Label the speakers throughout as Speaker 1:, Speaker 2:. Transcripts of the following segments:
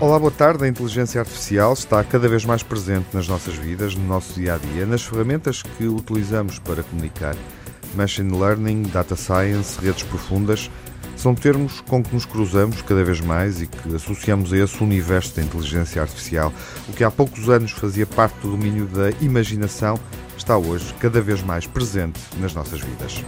Speaker 1: Olá, boa tarde. A inteligência artificial está cada vez mais presente nas nossas vidas, no nosso dia a dia, nas ferramentas que utilizamos para comunicar. Machine Learning, Data Science, redes profundas são termos com que nos cruzamos cada vez mais e que associamos a esse universo da inteligência artificial. O que há poucos anos fazia parte do domínio da imaginação está hoje cada vez mais presente nas nossas vidas.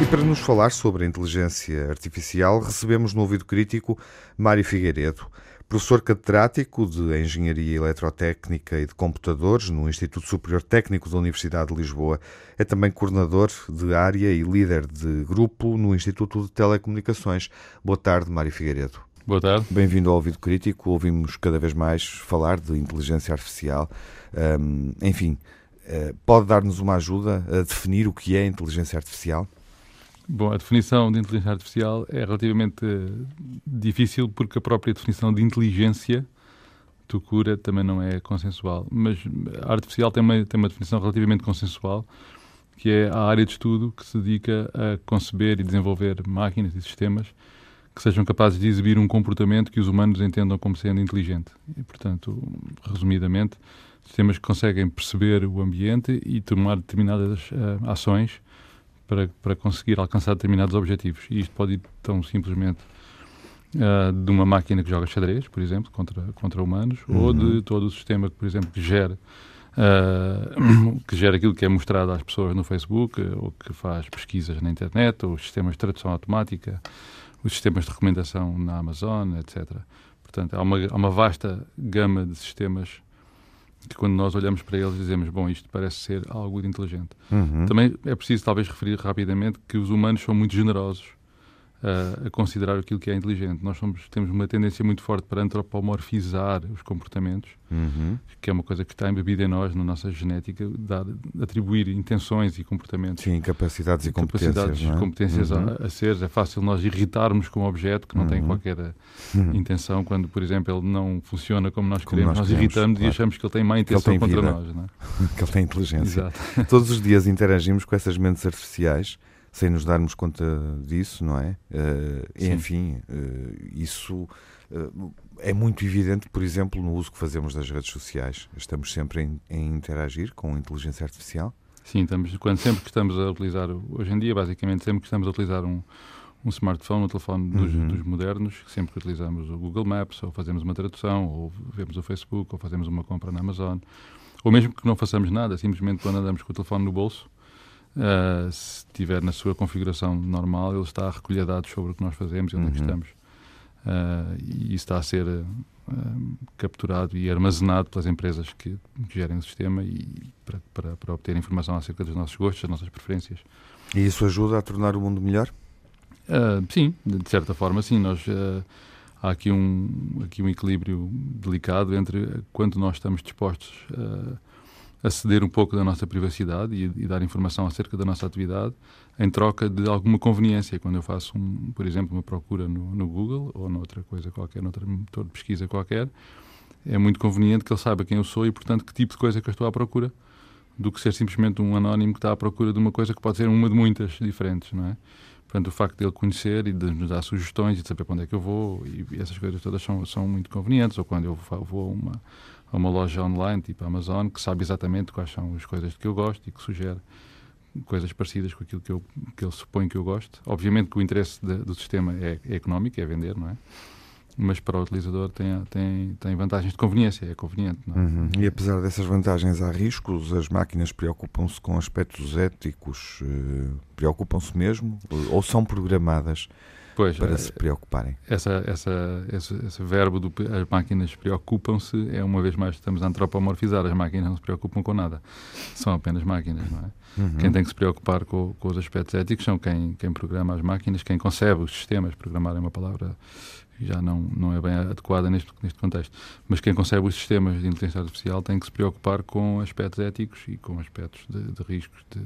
Speaker 1: E para nos falar sobre a inteligência artificial, recebemos no ouvido crítico Mário Figueiredo, professor catedrático de Engenharia Eletrotécnica e de Computadores no Instituto Superior Técnico da Universidade de Lisboa. É também coordenador de área e líder de grupo no Instituto de Telecomunicações. Boa tarde, Mário Figueiredo.
Speaker 2: Boa tarde.
Speaker 1: Bem-vindo ao Ouvido Crítico. Ouvimos cada vez mais falar de inteligência artificial. Um, enfim, uh, pode dar-nos uma ajuda a definir o que é inteligência artificial?
Speaker 2: Bom, a definição de inteligência artificial é relativamente difícil porque a própria definição de inteligência do cura também não é consensual. Mas a artificial tem uma, tem uma definição relativamente consensual, que é a área de estudo que se dedica a conceber e desenvolver máquinas e sistemas que sejam capazes de exibir um comportamento que os humanos entendam como sendo inteligente. E, portanto, resumidamente, sistemas que conseguem perceber o ambiente e tomar determinadas uh, ações para, para conseguir alcançar determinados objetivos. E isto pode ir tão simplesmente uh, de uma máquina que joga xadrez, por exemplo, contra, contra humanos, uhum. ou de todo o sistema, por exemplo, que gera, uh, que gera aquilo que é mostrado às pessoas no Facebook, ou que faz pesquisas na internet, ou os sistemas de tradução automática, os sistemas de recomendação na Amazon, etc. Portanto, há uma, há uma vasta gama de sistemas que quando nós olhamos para eles dizemos, bom, isto parece ser algo de inteligente. Uhum. Também é preciso talvez referir rapidamente que os humanos são muito generosos uh, a considerar aquilo que é inteligente. Nós somos, temos uma tendência muito forte para antropomorfizar os comportamentos, uhum. que é uma coisa que está embebida em nós, na nossa genética, dar, atribuir intenções e comportamentos.
Speaker 1: Sim, capacidades e competências. Capacidades
Speaker 2: e é? competências uhum. a, a ser. É fácil nós irritarmos com um objeto que não tem uhum. qualquer uhum. intenção, quando, por exemplo, ele não funciona como nós como queremos. Nós, nós queremos, irritamos claro. e achamos que ele tem má intenção contra
Speaker 1: vida.
Speaker 2: nós. Não é?
Speaker 1: que ele tem inteligência. Exato. Todos os dias interagimos com essas mentes artificiais sem nos darmos conta disso, não é? Uh, enfim, uh, isso uh, é muito evidente, por exemplo, no uso que fazemos das redes sociais. Estamos sempre em, em interagir com a inteligência artificial.
Speaker 2: Sim, estamos, quando sempre que estamos a utilizar, hoje em dia, basicamente, sempre que estamos a utilizar um, um smartphone, um telefone dos, uhum. dos, modernos, sempre que utilizamos o Google Maps, ou fazemos uma tradução, ou vemos o Facebook, ou fazemos uma compra na Amazon, ou mesmo que não façamos nada, simplesmente quando andamos com o telefone no bolso, Uh, se estiver na sua configuração normal, ele está a recolher dados sobre o que nós fazemos e onde é uhum. estamos. Uh, e isso está a ser uh, capturado e armazenado pelas empresas que, que gerem o sistema e para, para, para, obter informação acerca dos nossos gostos, das nossas preferências.
Speaker 1: E isso ajuda a tornar o mundo melhor?
Speaker 2: sim, de certa forma, sim. Nós, há aqui um, aqui um equilíbrio delicado entre quanto nós estamos dispostos a aceder um pouco da nossa privacidade e, e, dar informação acerca da nossa atividade em troca de alguma conveniência. Quando eu faço, um, por exemplo, uma procura no, no, Google ou noutra coisa qualquer, noutra motor de pesquisa qualquer, é muito conveniente que ele saiba quem eu sou e, portanto, que tipo de coisa que eu estou à procura, do que ser simplesmente um anónimo que está à procura de uma coisa que pode ser uma de muitas diferentes, não é? Portanto, o facto de ele conhecer e de nos dar sugestões e de saber para onde é que eu vou e, e essas coisas todas são, são muito convenientes. Ou quando eu vou a uma, a uma loja online, tipo Amazon, que sabe exatamente quais são as coisas que eu gosto e que sugere coisas parecidas com aquilo que, eu, que ele supõe que eu gosto. Obviamente que o interesse de, do sistema é, é, económico, é vender, não é? Mas para o utilizador tem, tem, tem vantagens de conveniência, é conveniente. É?
Speaker 1: Uhum. E apesar dessas vantagens, há riscos? As máquinas preocupam-se com aspectos éticos? Uh, preocupam-se mesmo? Ou são programadas pois, para é, se preocuparem.
Speaker 2: Essa, essa, esse, esse verbo do as máquinas preocupam-se é uma vez mais estamos a antropomorfizar. As máquinas não se preocupam com nada. São apenas máquinas, não é? Uhum. Quem tem que se preocupar com, com os aspectos éticos são quem, quem programa as máquinas, quem concebe os sistemas. Programar é uma palavra já não, não é bem adequada neste, neste contexto. Mas quem concebe os sistemas de inteligência artificial tem que se preocupar com aspectos éticos e com aspectos de, de riscos de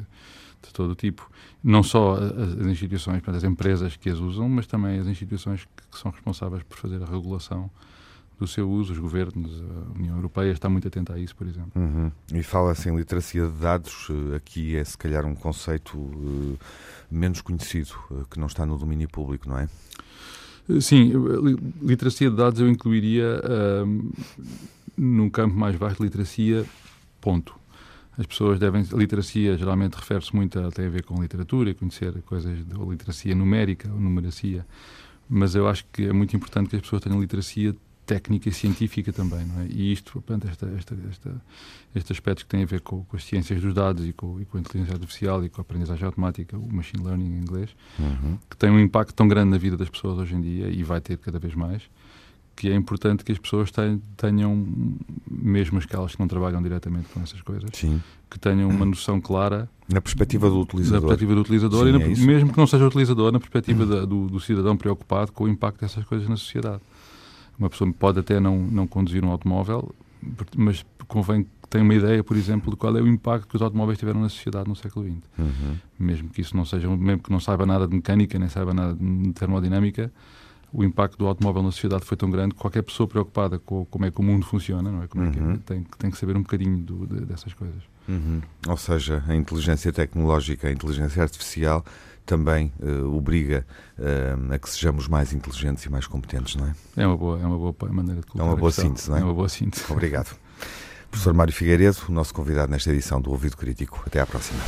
Speaker 2: de todo o tipo. Não só as, as instituições, portanto, as empresas que as usam, mas também as instituições que, que, são responsáveis por fazer a regulação do seu uso, os governos, a União Europeia está muito atenta a isso, por exemplo.
Speaker 1: Uhum. E fala-se em literacia de dados, aqui é se calhar um conceito uh, menos conhecido, uh, que não está no domínio público, não é?
Speaker 2: Sim, literacia de dados eu incluiria num campo mais vasto literacia, ponto. As pessoas devem. Literacia geralmente refere-se muito a. tem a ver com literatura, conhecer coisas de literacia numérica ou numeracia. Mas eu acho que é muito importante que as pessoas tenham literacia técnica e científica também, não é? E isto, portanto, esta, esta, esta, estes aspectos que têm a ver com, com as ciências dos dados e com, e com, a inteligência artificial e com a aprendizagem automática, o machine learning em inglês, uhum. que tem um impacto tão grande na vida das pessoas hoje em dia e vai ter cada vez mais, que é importante que as pessoas tenham, mesmo aquelas que não trabalham diretamente com essas coisas, Sim. que tenham uma noção clara
Speaker 1: na perspectiva do utilizador,
Speaker 2: na perspectiva do utilizador Sim, e na, é mesmo que não seja utilizador, na perspectiva da, do, do, cidadão preocupado com o impacto dessas coisas na sociedade. Uma pessoa pode até não, não conduzir um automóvel, mas convém que tenha uma ideia, por exemplo, de qual é o impacto que os automóveis tiveram na sociedade no século XX. Uhum. Mesmo que isso não seja, mesmo que não saiba nada de mecânica, nem saiba nada de termodinâmica, o impacto do automóvel na sociedade foi tão grande que qualquer pessoa preocupada com como é que o mundo funciona, não é? Como é que uhum. tem, tem que saber um bocadinho do, de, dessas coisas.
Speaker 1: Uhum. Ou seja, a inteligência tecnológica, a inteligência artificial também uh, obriga uh, a que sejamos mais inteligentes e mais competentes, não é?
Speaker 2: É uma boa, é uma boa maneira de colocar
Speaker 1: É uma boa síntese, não é?
Speaker 2: É uma boa síntese.
Speaker 1: Obrigado. Professor Mário Figueiredo, o nosso convidado nesta edição do Ouvido Crítico. Até à próxima.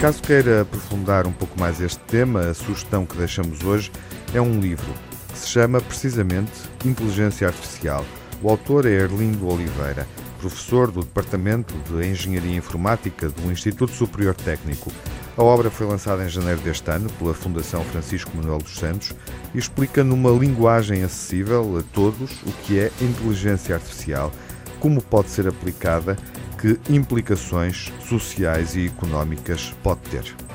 Speaker 1: Caso queira aprofundar um pouco mais este tema, a sugestão que deixamos hoje é um livro que se chama precisamente Inteligência Artificial. O autor é Erlindo Oliveira, professor do Departamento de Engenharia Informática do Instituto Superior Técnico. A obra foi lançada em janeiro deste ano pela Fundação Francisco Manuel dos Santos e explica numa linguagem acessível a todos o que é inteligência artificial, como pode ser aplicada que implicações sociais e económicas pode ter.